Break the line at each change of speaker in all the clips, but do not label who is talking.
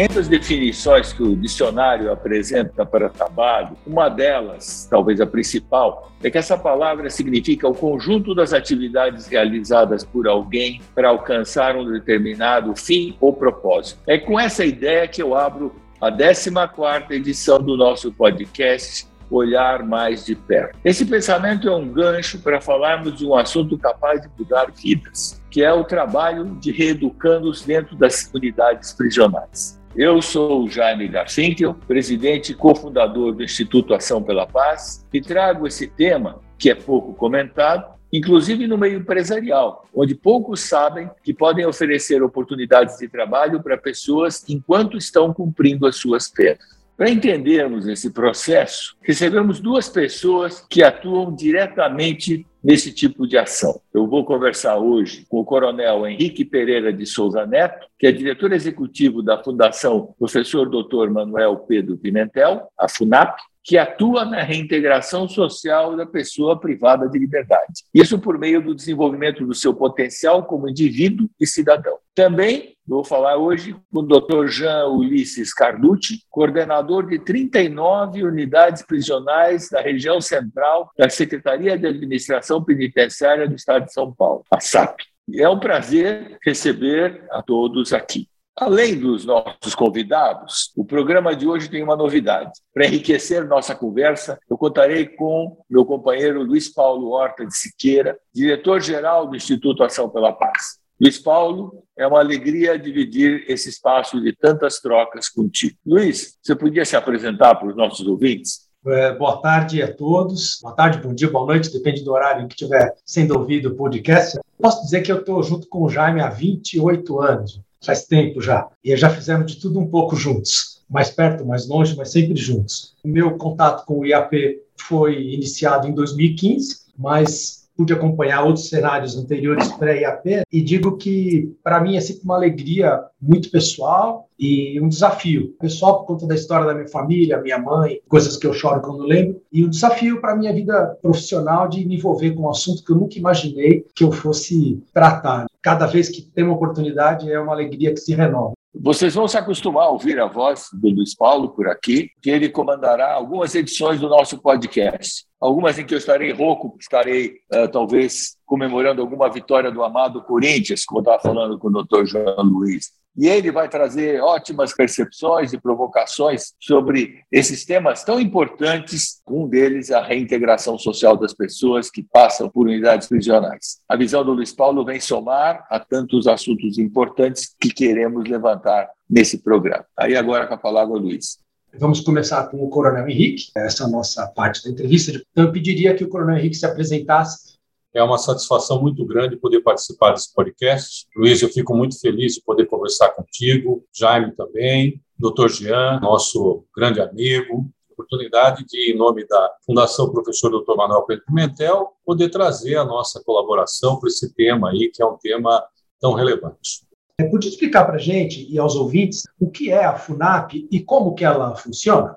Entre as definições que o dicionário apresenta para trabalho, uma delas, talvez a principal, é que essa palavra significa o conjunto das atividades realizadas por alguém para alcançar um determinado fim ou propósito. É com essa ideia que eu abro a 14ª edição do nosso podcast Olhar Mais de Perto. Esse pensamento é um gancho para falarmos de um assunto capaz de mudar vidas, que é o trabalho de reeducandos dentro das unidades prisionais. Eu sou o Jaime Garfinkel, presidente e cofundador do Instituto Ação pela Paz, e trago esse tema, que é pouco comentado, inclusive no meio empresarial, onde poucos sabem que podem oferecer oportunidades de trabalho para pessoas enquanto estão cumprindo as suas penas. Para entendermos esse processo, recebemos duas pessoas que atuam diretamente nesse tipo de ação. Eu vou conversar hoje com o Coronel Henrique Pereira de Souza Neto, que é diretor executivo da Fundação Professor Dr. Manuel Pedro Pimentel, a FUNAP, que atua na reintegração social da pessoa privada de liberdade. Isso por meio do desenvolvimento do seu potencial como indivíduo e cidadão. Também vou falar hoje com o Dr. Jean Ulisses Carducci, coordenador de 39 unidades prisionais da região central da Secretaria de Administração Penitenciária do Estado de São Paulo, a SAP. É um prazer receber a todos aqui. Além dos nossos convidados, o programa de hoje tem uma novidade. Para enriquecer nossa conversa, eu contarei com meu companheiro Luiz Paulo Horta de Siqueira, diretor-geral do Instituto Ação pela Paz. Luiz Paulo, é uma alegria dividir esse espaço de tantas trocas contigo. Luiz, você podia se apresentar para os nossos ouvintes?
É, boa tarde a todos. Boa tarde, bom dia, boa noite, depende do horário em que estiver sendo ouvido o podcast. Posso dizer que eu estou junto com o Jaime há 28 anos faz tempo já. E já fizemos de tudo um pouco juntos, mais perto, mais longe, mas sempre juntos. O meu contato com o IAP foi iniciado em 2015, mas pude acompanhar outros cenários anteriores pré-IAP e digo que, para mim, é sempre uma alegria muito pessoal e um desafio. Pessoal, por conta da história da minha família, minha mãe, coisas que eu choro quando lembro, e um desafio para a minha vida profissional de me envolver com um assunto que eu nunca imaginei que eu fosse tratar. Cada vez que tem uma oportunidade, é uma alegria que se renova.
Vocês vão se acostumar a ouvir a voz do Luiz Paulo por aqui, que ele comandará algumas edições do nosso podcast. Algumas em que eu estarei rouco, estarei uh, talvez comemorando alguma vitória do amado Corinthians, como eu estava falando com o doutor João Luiz. E ele vai trazer ótimas percepções e provocações sobre esses temas tão importantes. Um deles a reintegração social das pessoas que passam por unidades prisionais. A visão do Luiz Paulo vem somar a tantos assuntos importantes que queremos levantar nesse programa. Aí agora com a palavra, Luiz.
Vamos começar com o Coronel Henrique, essa é a nossa parte da entrevista. Então, eu pediria que o Coronel Henrique se apresentasse
é uma satisfação muito grande poder participar desse podcast. Luiz, eu fico muito feliz de poder conversar contigo, Jaime também, Dr. Jean, nosso grande amigo. Oportunidade de, em nome da Fundação Professor Dr. Manuel Pedro Pimentel, poder trazer a nossa colaboração para esse tema aí, que é um tema tão relevante.
É, podia explicar para a gente e aos ouvintes o que é a FUNAP e como que ela funciona?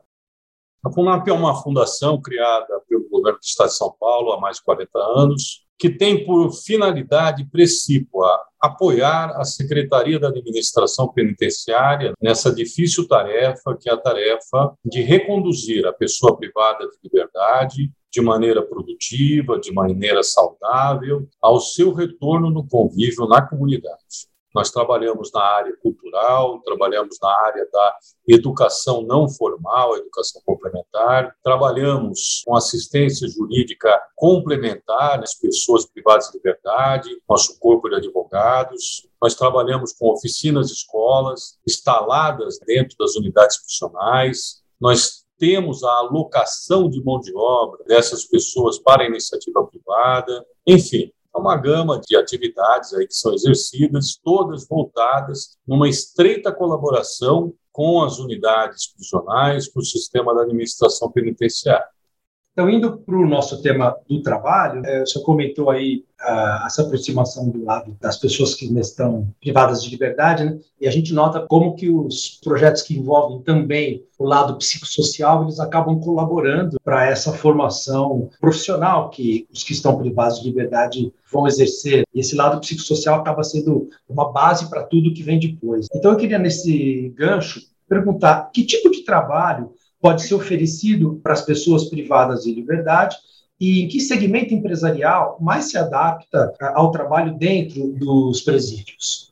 A FUNAP é uma fundação criada pelo governo do Estado de São Paulo há mais de 40 anos, que tem por finalidade precípua apoiar a Secretaria da Administração Penitenciária nessa difícil tarefa, que é a tarefa de reconduzir a pessoa privada de liberdade de maneira produtiva, de maneira saudável, ao seu retorno no convívio na comunidade. Nós trabalhamos na área cultural, trabalhamos na área da educação não formal, educação complementar, trabalhamos com assistência jurídica complementar às pessoas privadas de liberdade, nosso corpo de advogados. Nós trabalhamos com oficinas escolas instaladas dentro das unidades profissionais. Nós temos a alocação de mão de obra dessas pessoas para a iniciativa privada. Enfim, é uma gama de atividades aí que são exercidas, todas voltadas numa estreita colaboração com as unidades prisionais, com o sistema da administração penitenciária.
Então, indo para o nosso tema do trabalho, é, você comentou aí essa aproximação do lado das pessoas que estão privadas de liberdade, né? e a gente nota como que os projetos que envolvem também o lado psicossocial, eles acabam colaborando para essa formação profissional que os que estão privados de liberdade vão exercer. E esse lado psicossocial acaba sendo uma base para tudo que vem depois. Então, eu queria, nesse gancho, perguntar que tipo de trabalho pode ser oferecido para as pessoas privadas de liberdade e em que segmento empresarial mais se adapta ao trabalho dentro dos presídios?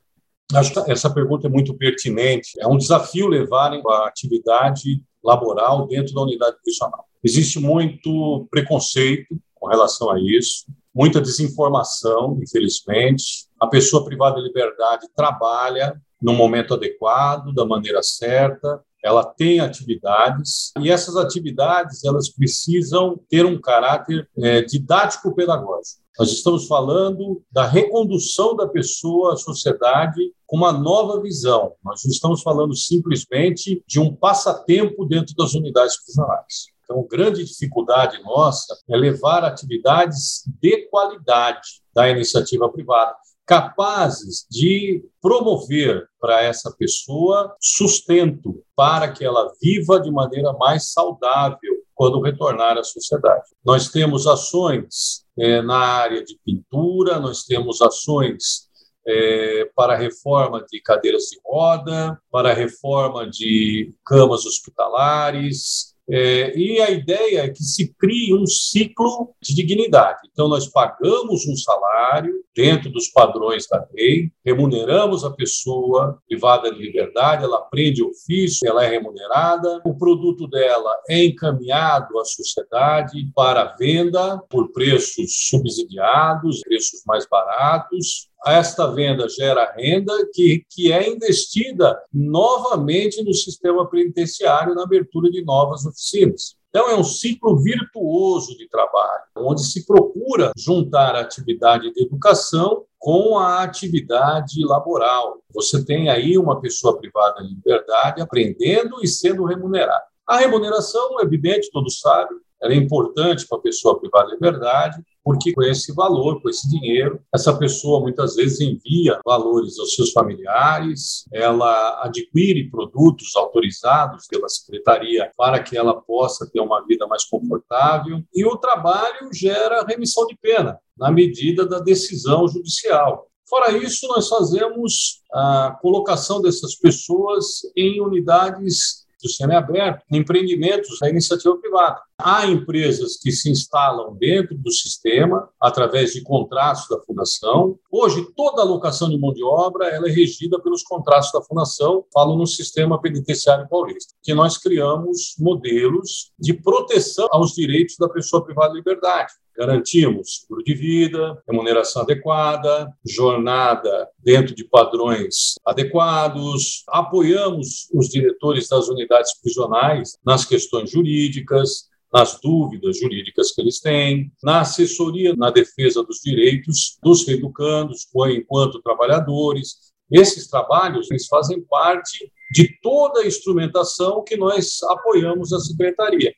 Essa pergunta é muito pertinente. É um desafio levar a atividade laboral dentro da unidade prisional. Existe muito preconceito com relação a isso, muita desinformação, infelizmente. A pessoa privada de liberdade trabalha no momento adequado, da maneira certa, ela tem atividades e essas atividades elas precisam ter um caráter é, didático-pedagógico. Nós estamos falando da recondução da pessoa à sociedade com uma nova visão. Nós não estamos falando simplesmente de um passatempo dentro das unidades prisionais. Então, grande dificuldade nossa é levar atividades de qualidade da iniciativa privada, capazes de promover para essa pessoa sustento para que ela viva de maneira mais saudável quando retornar à sociedade. Nós temos ações é, na área de pintura, nós temos ações é, para reforma de cadeiras de roda, para reforma de camas hospitalares, é, e a ideia é que se crie um ciclo de dignidade. Então, nós pagamos um salário dentro dos padrões da lei, remuneramos a pessoa privada de liberdade, ela aprende ofício, ela é remunerada, o produto dela é encaminhado à sociedade para venda por preços subsidiados, preços mais baratos, esta venda gera renda que, que é investida novamente no sistema penitenciário na abertura de novas oficinas. Então, é um ciclo virtuoso de trabalho, onde se procura juntar a atividade de educação com a atividade laboral. Você tem aí uma pessoa privada de liberdade aprendendo e sendo remunerada. A remuneração, é evidente, todos sabem, ela é importante para a pessoa privada de liberdade, porque com esse valor, com esse dinheiro, essa pessoa muitas vezes envia valores aos seus familiares, ela adquire produtos autorizados pela secretaria para que ela possa ter uma vida mais confortável, e o trabalho gera remissão de pena, na medida da decisão judicial. Fora isso, nós fazemos a colocação dessas pessoas em unidades do semiaberto, empreendimentos da iniciativa privada. Há empresas que se instalam dentro do sistema através de contratos da fundação. Hoje, toda a alocação de mão de obra ela é regida pelos contratos da fundação, falo no sistema penitenciário paulista, que nós criamos modelos de proteção aos direitos da pessoa privada de liberdade. Garantimos seguro de vida, remuneração adequada, jornada dentro de padrões adequados, apoiamos os diretores das unidades prisionais nas questões jurídicas, nas dúvidas jurídicas que eles têm, na assessoria na defesa dos direitos dos reeducandos enquanto trabalhadores. Esses trabalhos eles fazem parte de toda a instrumentação que nós apoiamos a secretaria.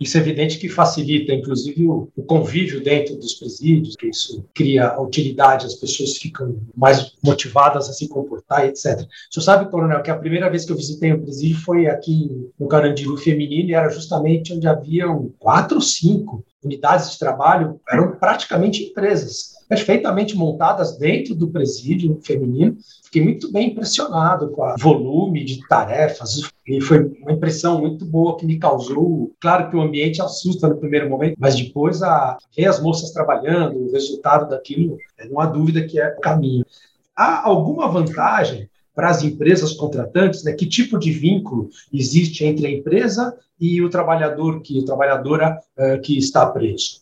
Isso é evidente que facilita, inclusive, o, o, convívio dentro dos presídios, que isso cria utilidade, as pessoas ficam mais motivadas a se comportar, etc. O senhor sabe, coronel, que a primeira vez que eu visitei um presídio foi aqui no Carandiru Feminino e era justamente onde haviam quatro ou cinco unidades de trabalho, eram praticamente empresas perfeitamente montadas dentro do presídio feminino. Fiquei muito bem impressionado com o volume de tarefas e foi uma impressão muito boa que me causou. Claro que o ambiente assusta no primeiro momento, mas depois a ver as moças trabalhando, o resultado daquilo, não há dúvida que é o caminho. Há alguma vantagem para as empresas contratantes, né? Que tipo de vínculo existe entre a empresa e o trabalhador que, trabalhadora uh, que está preso?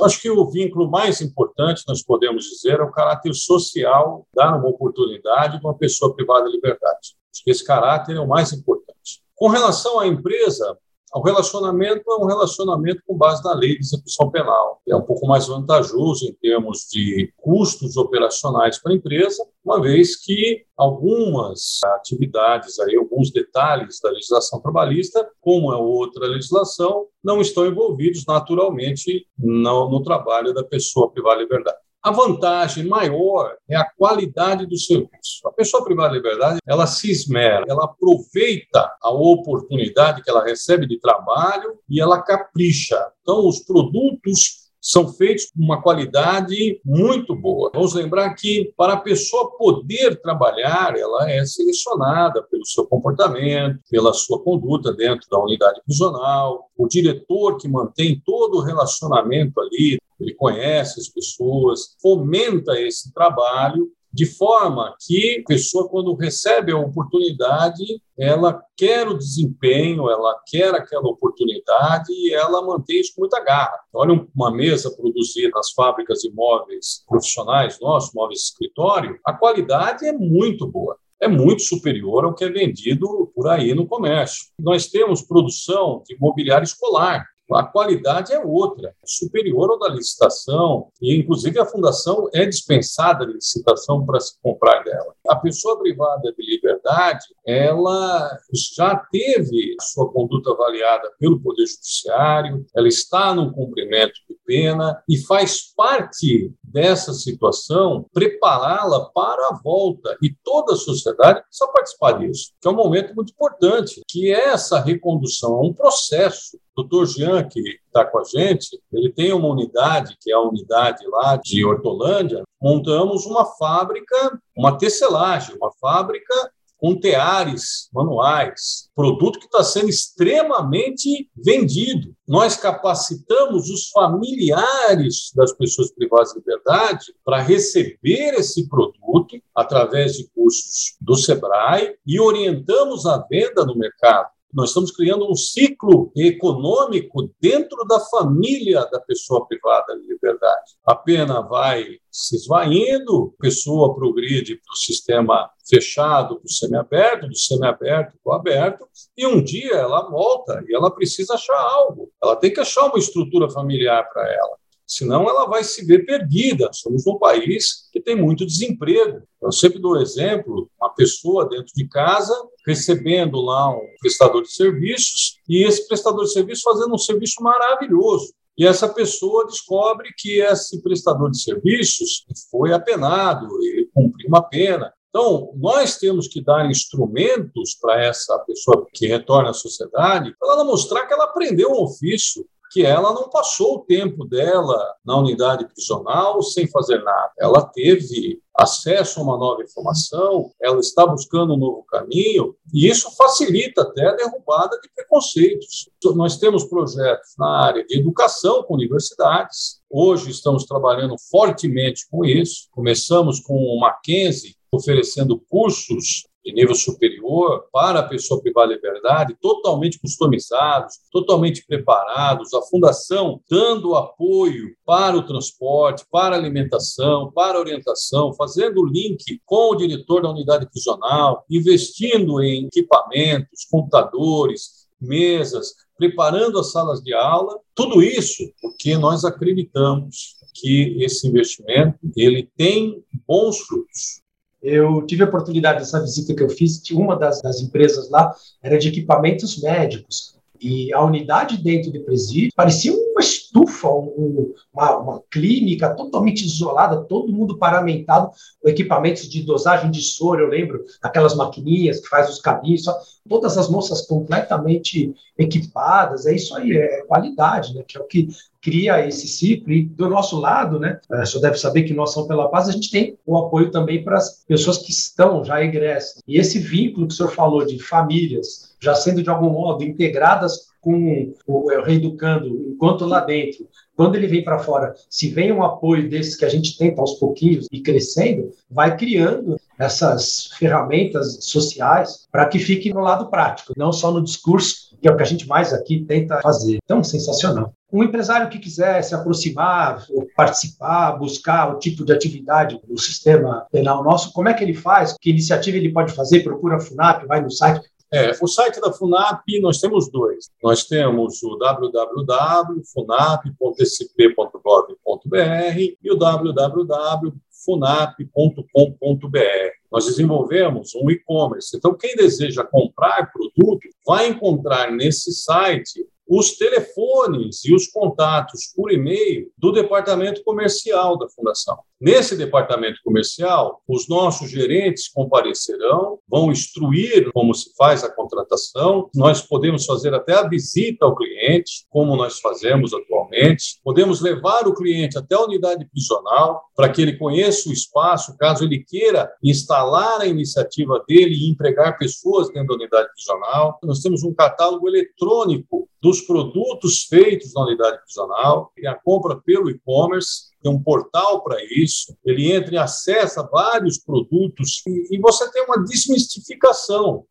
Acho que o vínculo mais importante, nós podemos dizer, é o caráter social, dar uma oportunidade para uma pessoa privada de liberdade. Acho que esse caráter é o mais importante. Com relação à empresa, o relacionamento é um relacionamento com base na lei de execução penal. É um pouco mais vantajoso em termos de custos operacionais para a empresa, uma vez que algumas atividades, aí, alguns detalhes da legislação trabalhista, como é outra legislação, não estão envolvidos naturalmente no, no trabalho da pessoa privada de liberdade. A vantagem maior é a qualidade do serviço. A pessoa privada de liberdade, ela se esmera, ela aproveita a oportunidade que ela recebe de trabalho e ela capricha. Então, os produtos são feitos com uma qualidade muito boa. Vamos lembrar que para a pessoa poder trabalhar, ela é selecionada pelo seu comportamento, pela sua conduta dentro da unidade prisional, o diretor que mantém todo o relacionamento ali, ele conhece as pessoas, fomenta esse trabalho de forma que a pessoa, quando recebe a oportunidade, ela quer o desempenho, ela quer aquela oportunidade e ela mantém isso com muita garra. Olha uma mesa produzida nas fábricas de móveis profissionais nossos, móveis de escritório, a qualidade é muito boa é muito superior ao que é vendido por aí no comércio. Nós temos produção de mobiliário escolar, a qualidade é outra, superior ao da licitação, e inclusive a fundação é dispensada de licitação para se comprar dela. A pessoa privada de liberdade, ela já teve sua conduta avaliada pelo Poder Judiciário, ela está no cumprimento de pena e faz parte dessa situação prepará-la para a volta. E toda a sociedade precisa participar disso, que é um momento muito importante, que é essa recondução, é um processo. O doutor Jean, que está com a gente, ele tem uma unidade, que é a unidade lá de Hortolândia, montamos uma fábrica, uma tecelagem, uma fábrica com teares manuais, produto que está sendo extremamente vendido. Nós capacitamos os familiares das pessoas privadas de liberdade para receber esse produto através de cursos do Sebrae e orientamos a venda no mercado. Nós estamos criando um ciclo econômico dentro da família da pessoa privada de liberdade. A pena vai se esvaindo, a pessoa progride para o sistema fechado, para o semiaberto, do semiaberto para o aberto, e um dia ela volta e ela precisa achar algo. Ela tem que achar uma estrutura familiar para ela senão ela vai se ver perdida. Somos um país que tem muito desemprego. Eu sempre dou exemplo, uma pessoa dentro de casa recebendo lá um prestador de serviços e esse prestador de serviços fazendo um serviço maravilhoso. E essa pessoa descobre que esse prestador de serviços foi apenado, ele cumpriu uma pena. Então, nós temos que dar instrumentos para essa pessoa que retorna à sociedade, para ela mostrar que ela aprendeu um ofício, que ela não passou o tempo dela na unidade prisional sem fazer nada. Ela teve acesso a uma nova informação, ela está buscando um novo caminho, e isso facilita até a derrubada de preconceitos. Nós temos projetos na área de educação com universidades, hoje estamos trabalhando fortemente com isso. Começamos com o Mackenzie, oferecendo cursos de nível superior para a pessoa privada de liberdade, totalmente customizados, totalmente preparados, a fundação dando apoio para o transporte, para a alimentação, para a orientação, fazendo o link com o diretor da unidade prisional, investindo em equipamentos, computadores, mesas, preparando as salas de aula, tudo isso porque nós acreditamos que esse investimento ele tem bons frutos.
Eu tive a oportunidade dessa visita que eu fiz, uma das, das empresas lá era de equipamentos médicos. E a unidade dentro do presídio parecia uma estufa, um, uma, uma, clínica totalmente isolada, todo mundo paramentado, equipamentos de dosagem de soro, eu lembro, aquelas maquininhas que faz os caminhos, só, todas as moças completamente equipadas, é isso aí, é qualidade, né, que é o que cria esse ciclo. E do nosso lado, né, o senhor deve saber que nós, São Pela Paz, a gente tem o apoio também para as pessoas que estão já egressas. E esse vínculo que o senhor falou de famílias, já sendo de algum modo integradas com o reeducando, enquanto lá dentro, quando ele vem para fora, se vem um apoio desses que a gente tenta aos pouquinhos e crescendo, vai criando essas ferramentas sociais para que fique no lado prático, não só no discurso, que é o que a gente mais aqui tenta fazer. Então, sensacional. Um empresário que quiser se aproximar, participar, buscar o tipo de atividade do sistema penal nosso, como é que ele faz? Que iniciativa ele pode fazer? Procura a FUNAP, vai no site.
É, o site da FUNAP, nós temos dois. Nós temos o www.funap.scp.gov.br e o www.funap.com.br. Nós desenvolvemos um e-commerce. Então, quem deseja comprar produto vai encontrar nesse site os telefones e os contatos por e-mail do departamento comercial da Fundação. Nesse departamento comercial, os nossos gerentes comparecerão, vão instruir como se faz a contratação. Nós podemos fazer até a visita ao cliente, como nós fazemos atualmente. Podemos levar o cliente até a unidade prisional para que ele conheça o espaço, caso ele queira instalar a iniciativa dele e empregar pessoas dentro da unidade prisional. Nós temos um catálogo eletrônico dos produtos feitos na unidade prisional, e a compra pelo e-commerce, tem um portal para isso, ele entra e acessa vários produtos e, e você tem uma desmistificação.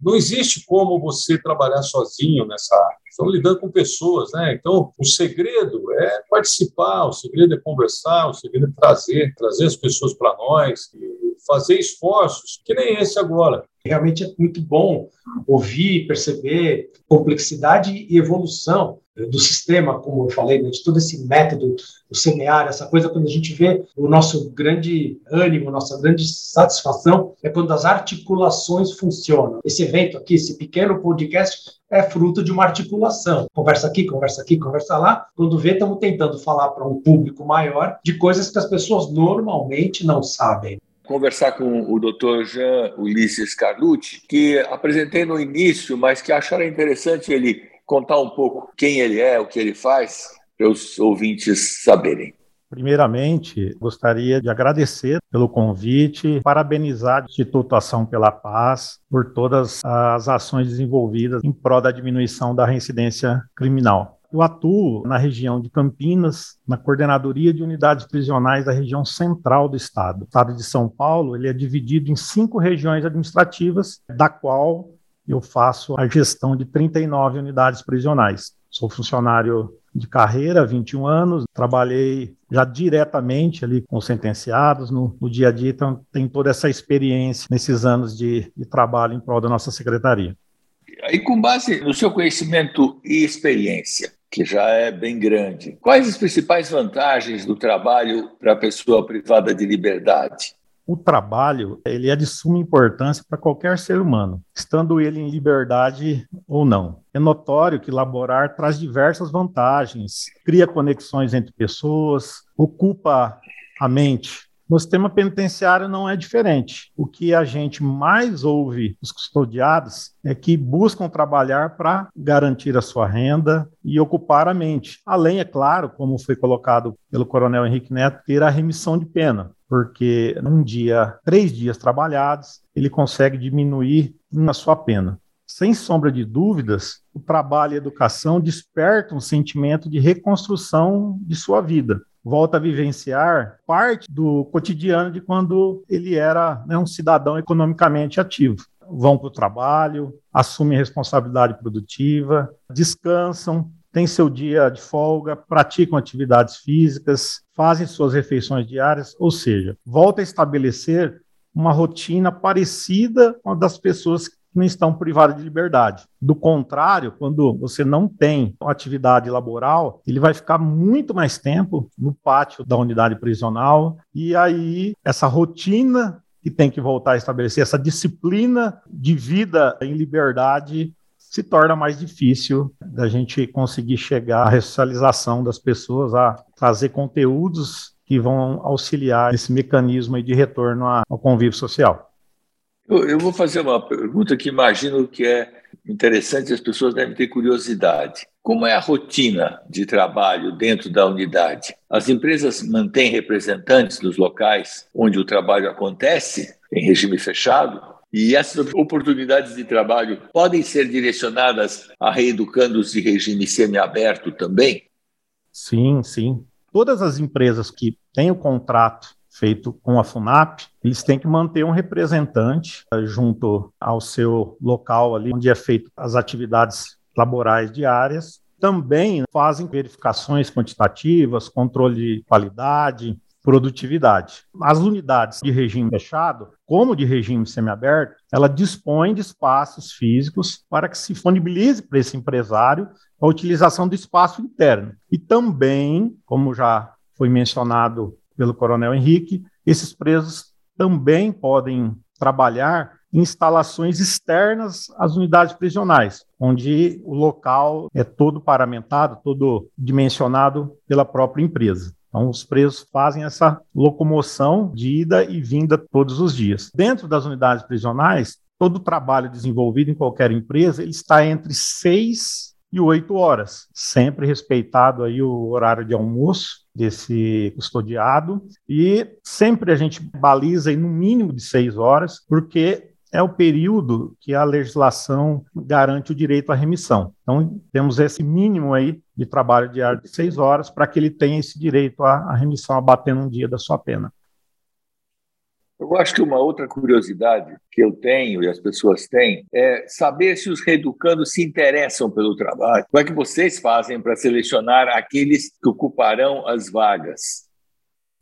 Não existe como você trabalhar sozinho nessa área. Estamos lidando com pessoas, né? Então, o segredo é participar, o segredo é conversar, o segredo é trazer, trazer as pessoas para nós, fazer esforços, que nem esse agora.
Realmente é muito bom ouvir, perceber complexidade e evolução do sistema, como eu falei, né, de todo esse método do semear, essa coisa, quando a gente vê o nosso grande ânimo, nossa grande satisfação, é quando as articulações funcionam. Esse evento aqui, esse pequeno podcast, é fruto de uma articulação. Conversa aqui, conversa aqui, conversa lá. Quando vê, estamos tentando falar para um público maior de coisas que as pessoas normalmente não sabem
conversar com o Dr. Jean Ulisses Carlucci, que apresentei no início, mas que acharam interessante ele contar um pouco quem ele é, o que ele faz, para os ouvintes saberem.
Primeiramente, gostaria de agradecer pelo convite, parabenizar o Instituto Ação pela Paz por todas as ações desenvolvidas em prol da diminuição da reincidência criminal. Eu atuo na região de Campinas, na coordenadoria de unidades prisionais da região central do estado. O estado de São Paulo ele é dividido em cinco regiões administrativas, da qual eu faço a gestão de 39 unidades prisionais. Sou funcionário de carreira, 21 anos, trabalhei já diretamente ali com sentenciados no, no dia a dia, então tem toda essa experiência nesses anos de, de trabalho em prol da nossa secretaria.
E com base no seu conhecimento e experiência, que já é bem grande. Quais as principais vantagens do trabalho para a pessoa privada de liberdade?
O trabalho ele é de suma importância para qualquer ser humano, estando ele em liberdade ou não. É notório que laborar traz diversas vantagens, cria conexões entre pessoas, ocupa a mente, no sistema penitenciário não é diferente. O que a gente mais ouve dos custodiados é que buscam trabalhar para garantir a sua renda e ocupar a mente. Além, é claro, como foi colocado pelo coronel Henrique Neto, ter a remissão de pena, porque num dia, três dias trabalhados, ele consegue diminuir na sua pena. Sem sombra de dúvidas, o trabalho e a educação despertam um sentimento de reconstrução de sua vida volta a vivenciar parte do cotidiano de quando ele era né, um cidadão economicamente ativo. Vão para o trabalho, assumem responsabilidade produtiva, descansam, têm seu dia de folga, praticam atividades físicas, fazem suas refeições diárias, ou seja, volta a estabelecer uma rotina parecida com a das pessoas não estão privados de liberdade. Do contrário, quando você não tem atividade laboral, ele vai ficar muito mais tempo no pátio da unidade prisional e aí essa rotina que tem que voltar a estabelecer, essa disciplina de vida em liberdade se torna mais difícil da gente conseguir chegar à ressocialização das pessoas, a trazer conteúdos que vão auxiliar esse mecanismo de retorno ao convívio social.
Eu, vou fazer uma pergunta que imagino que é interessante, as pessoas devem ter curiosidade. Como é a rotina de trabalho dentro da unidade? As empresas mantêm representantes nos locais onde o trabalho acontece, em regime fechado? E essas oportunidades de trabalho podem ser direcionadas a reeducandos de regime semiaberto também?
Sim, sim. Todas as empresas que têm o contrato feito com a FUNAP, eles têm que manter um representante eh, junto ao seu local ali, onde é feito as atividades laborais diárias. Também fazem verificações quantitativas, controle de qualidade, produtividade. As unidades de regime fechado, como de regime semiaberto, ela dispõe de espaços físicos para que se disponibilize para esse empresário a utilização do espaço interno. E também, como já foi mencionado pelo Coronel Henrique, esses presos também podem trabalhar instalações externas às unidades prisionais, onde o local é todo paramentado, todo dimensionado pela própria empresa. Então, os presos fazem essa locomoção de ida e vinda todos os dias. Dentro das unidades prisionais, todo o trabalho desenvolvido em qualquer empresa ele está entre seis e oito horas, sempre respeitado aí o horário de almoço desse custodiado e sempre a gente baliza no mínimo de seis horas, porque é o período que a legislação garante o direito à remissão. Então, temos esse mínimo aí de trabalho diário de seis horas para que ele tenha esse direito à, remissão abatendo um dia da sua pena.
Eu acho que uma outra curiosidade que eu tenho e as pessoas têm é saber se os reeducandos se interessam pelo trabalho. Como é que vocês fazem para selecionar aqueles que ocuparão as vagas?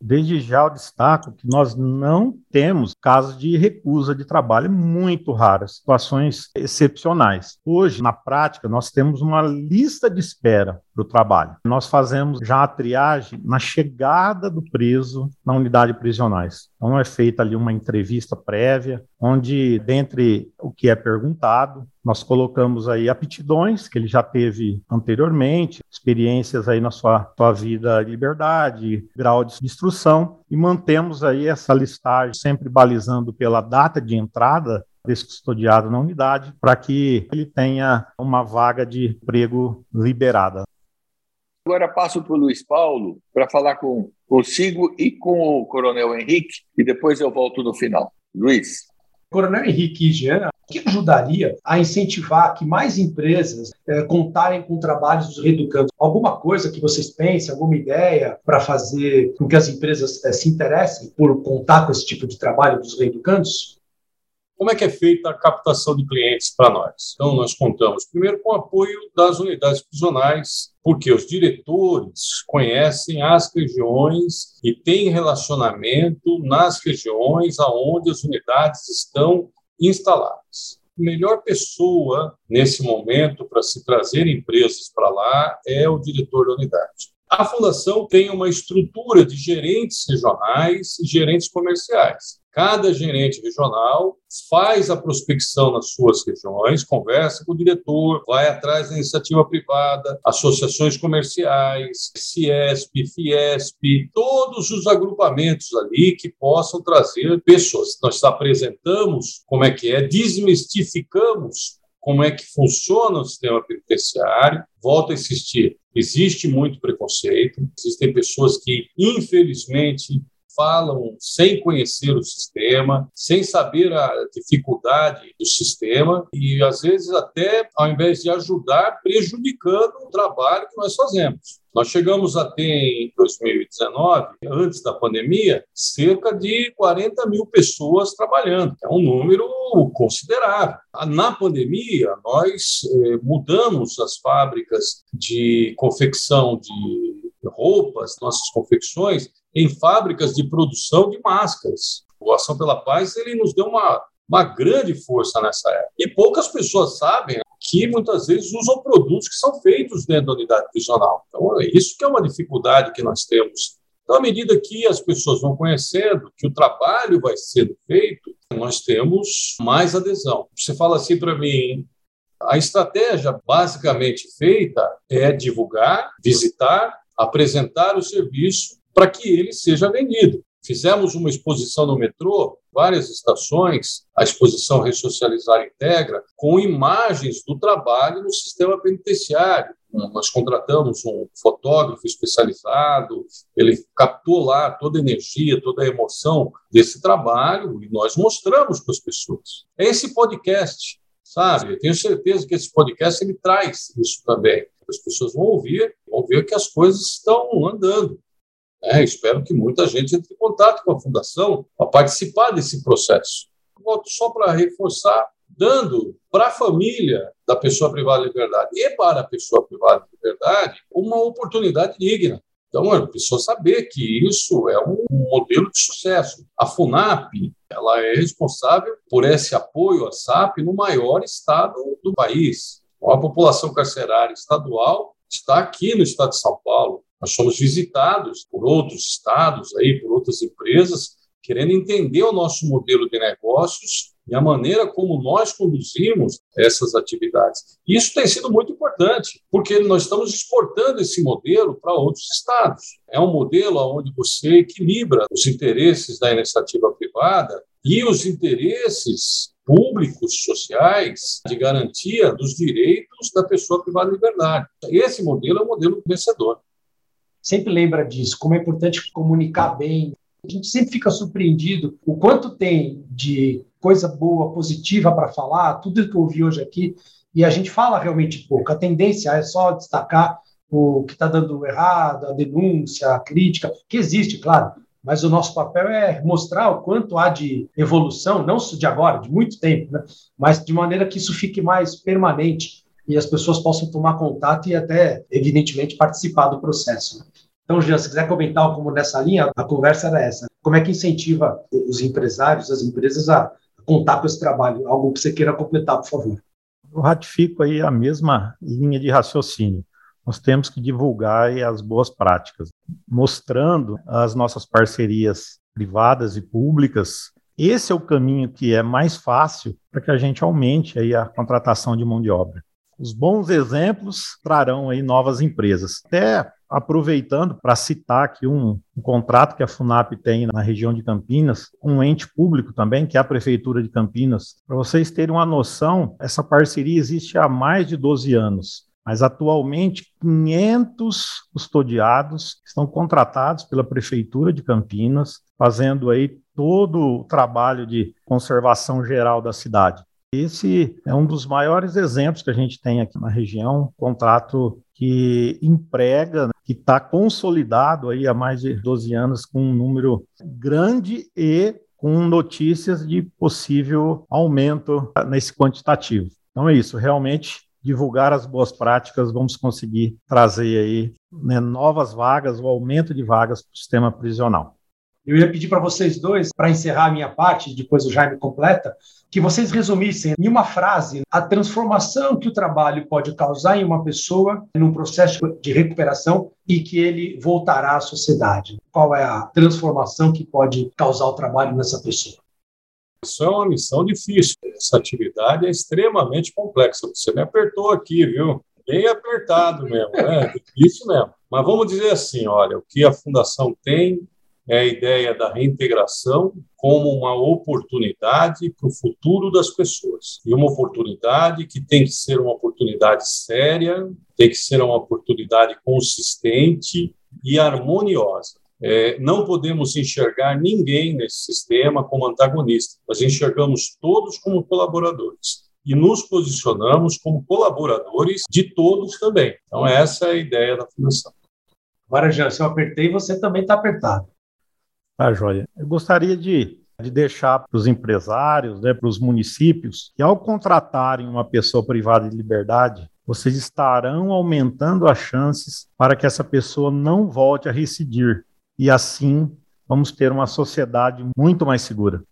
Desde já eu destaco que nós não temos casos de recusa de trabalho muito raras, situações excepcionais. Hoje, na prática, nós temos uma lista de espera para o trabalho. Nós fazemos já a triagem na chegada do preso na unidade prisionais. Então é feita ali uma entrevista prévia, onde dentre o que é perguntado, nós colocamos aí aptidões que ele já teve anteriormente, experiências aí na sua, sua vida de liberdade, grau de instrução, e mantemos aí essa listagem sempre balizando pela data de entrada desse custodiado na unidade, para que ele tenha uma vaga de emprego liberada.
Agora passo para o Luiz Paulo para falar com, consigo e com o Coronel Henrique, e depois eu volto no final. Luiz.
Coronel Henrique e o que ajudaria a incentivar que mais empresas é, contarem com trabalhos dos reeducandos? Alguma coisa que vocês pensem, alguma ideia para fazer com que as empresas é, se interessem por contar com esse tipo de trabalho dos reeducandos?
Como é que é feita a captação de clientes para nós? Então, nós contamos primeiro com o apoio das unidades prisionais, porque os diretores conhecem as regiões e têm relacionamento nas regiões aonde as unidades estão instaladas. A melhor pessoa nesse momento para se trazer empresas para lá é o diretor da unidade. A fundação tem uma estrutura de gerentes regionais e gerentes comerciais. Cada gerente regional faz a prospecção nas suas regiões, conversa com o diretor, vai atrás da iniciativa privada, associações comerciais, Ciesp, Fiesp, todos os agrupamentos ali que possam trazer pessoas. Nós apresentamos como é que é, desmistificamos como é que funciona o sistema penitenciário. Volto a insistir, existe muito preconceito, existem pessoas que, infelizmente, falam sem conhecer o sistema, sem saber a dificuldade do sistema e, às vezes, até ao invés de ajudar, prejudicando o trabalho que nós fazemos. Nós chegamos a ter, em 2019, antes da pandemia, cerca de 40 mil pessoas trabalhando. É um número considerável. Na pandemia, nós eh, mudamos as fábricas de confecção de roupas, nossas confecções, em fábricas de produção de máscaras. O Ação pela Paz ele nos deu uma, uma grande força nessa época. E poucas pessoas sabem que muitas vezes usam produtos que são feitos dentro da unidade prisional. Então, é isso que é uma dificuldade que nós temos. Então, à medida que as pessoas vão conhecendo que o trabalho vai sendo feito, nós temos mais adesão. Você fala assim para mim, a estratégia basicamente feita é divulgar, visitar, apresentar o serviço para que ele seja vendido. Fizemos uma exposição no metrô, várias estações, a exposição Ressocializar Integra, com imagens do trabalho no sistema penitenciário. Nós contratamos um fotógrafo especializado, ele captou lá toda a energia, toda a emoção desse trabalho e nós mostramos para as pessoas. É esse podcast, sabe? Eu tenho certeza que esse podcast ele traz isso também. As pessoas vão ouvir, vão ver que as coisas estão andando. É, espero que muita gente entre em contato com a Fundação para participar desse processo. Volto só para reforçar, dando para a família da pessoa privada de liberdade e para a pessoa privada de liberdade uma oportunidade digna. Então, a pessoa saber que isso é um modelo de sucesso. A FUNAP ela é responsável por esse apoio à SAP no maior estado do país. A população carcerária estadual está aqui no estado de São Paulo. Nós somos visitados por outros estados, aí, por outras empresas, querendo entender o nosso modelo de negócios e a maneira como nós conduzimos essas atividades. Isso tem sido muito importante, porque nós estamos exportando esse modelo para outros estados. É um modelo onde você equilibra os interesses da iniciativa privada e os interesses públicos, sociais, de garantia dos direitos da pessoa privada de liberdade. Esse modelo é um modelo vencedor.
Sempre lembra disso, como é importante comunicar bem. A gente sempre fica surpreendido o quanto tem de coisa boa, positiva para falar, tudo que eu ouvi hoje aqui, e a gente fala realmente pouco. A tendência é só destacar o que está dando errado, a denúncia, a crítica, que existe, claro, mas o nosso papel é mostrar o quanto há de evolução, não de agora, de muito tempo, né? mas de maneira que isso fique mais permanente e as pessoas possam tomar contato e até, evidentemente, participar do processo. Então, Jean, se quiser comentar algo nessa linha, a conversa era essa. Como é que incentiva os empresários, as empresas a contar com esse trabalho? Algo que você queira completar, por favor.
Eu ratifico aí a mesma linha de raciocínio. Nós temos que divulgar as boas práticas, mostrando as nossas parcerias privadas e públicas. Esse é o caminho que é mais fácil para que a gente aumente aí a contratação de mão de obra. Os bons exemplos trarão aí novas empresas. Até aproveitando para citar aqui um, um, contrato que a FUNAP tem na região de Campinas, um ente público também, que é a Prefeitura de Campinas. Para vocês terem uma noção, essa parceria existe há mais de 12 anos. Mas atualmente 500 custodiados estão contratados pela prefeitura de Campinas, fazendo aí todo o trabalho de conservação geral da cidade. Esse é um dos maiores exemplos que a gente tem aqui na região, contrato que emprega, que está consolidado aí há mais de 12 anos com um número grande e com notícias de possível aumento nesse quantitativo. Então é isso, realmente divulgar as boas práticas, vamos conseguir trazer aí né, novas vagas, o aumento de vagas para o sistema prisional.
Eu ia pedir para vocês dois, para encerrar a minha parte, depois o Jaime completa, que vocês resumissem em uma frase a transformação que o trabalho pode causar em uma pessoa num processo de recuperação e que ele voltará à sociedade. Qual é a transformação que pode causar o trabalho nessa pessoa?
Isso é uma missão difícil. Essa atividade é extremamente complexa. Você me apertou aqui, viu? Bem apertado mesmo, né? Difícil mesmo. Mas vamos dizer assim, olha, o que a Fundação tem é a ideia da reintegração como uma oportunidade para o futuro das pessoas. E uma oportunidade que tem que ser uma oportunidade séria, tem que ser uma oportunidade consistente e harmoniosa. É, não podemos enxergar ninguém nesse sistema como antagonista. Nós enxergamos todos como colaboradores e nos posicionamos como colaboradores de todos também. Então, essa é a ideia da Fundação.
Agora, Jean, se eu apertei, você também está apertado.
Tá, joia. Eu gostaria de, de deixar para os empresários, né, para os municípios, que ao contratarem uma pessoa privada de liberdade, vocês estarão aumentando as chances para que essa pessoa não volte a recidir. E assim vamos ter uma sociedade muito mais segura.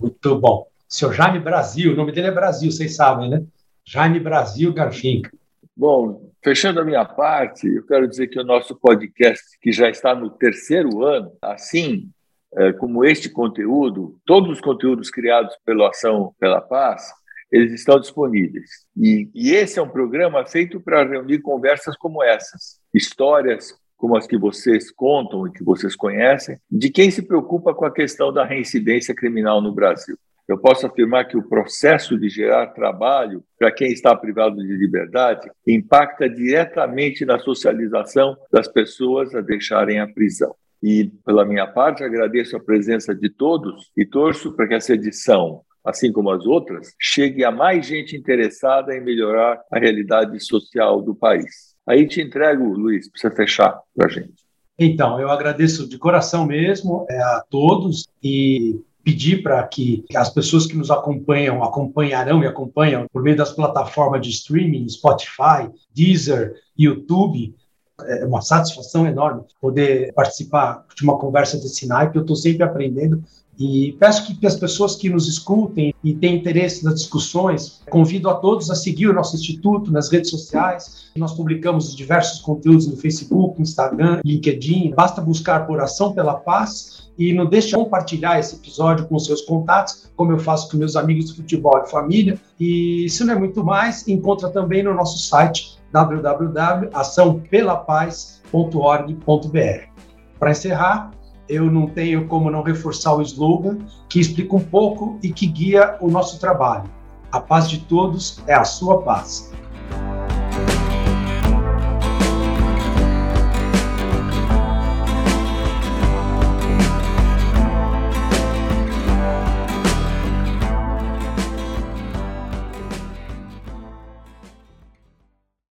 Muito bom. Seu Jaime Brasil, o nome dele é Brasil, vocês sabem, né? Jaime Brasil Garfinca.
Bom, fechando a minha parte, eu quero dizer que o nosso podcast, que já está no terceiro ano, assim é, como este conteúdo, todos os conteúdos criados pela Ação pela Paz, eles estão disponíveis. E, e esse é um programa feito para reunir conversas como essas, histórias como as que vocês contam e que vocês conhecem, de quem se preocupa com a questão da reincidência criminal no Brasil eu posso afirmar que o processo de gerar trabalho para quem está privado de liberdade impacta diretamente na socialização das pessoas a deixarem a prisão. E, pela minha parte, agradeço a presença de todos e torço para que essa edição, assim como as outras, chegue a mais gente interessada em melhorar a realidade social do país. Aí te entrego, Luiz, para você fechar para a gente.
Então, eu agradeço de coração mesmo é, a todos e pedir para que, as pessoas que nos acompanham, acompanharão e acompanham por meio das plataformas de streaming, Spotify, Deezer, YouTube, é uma satisfação enorme poder participar de uma conversa desse naipe. Eu estou sempre aprendendo E peço que as pessoas que nos escutem e têm interesse nas discussões, convido a todos a seguir o nosso instituto nas redes sociais. Nós publicamos diversos conteúdos no Facebook, Instagram, LinkedIn. Basta buscar por Ação pela Paz e não deixe de compartilhar esse episódio com seus contatos, como eu faço com meus amigos de futebol e família. E se não é muito mais, encontra também no nosso site www.açãopelapaz.org.br. Para encerrar, eu não tenho como não reforçar o slogan que explica um pouco e que guia o nosso trabalho. A paz de todos é a sua paz.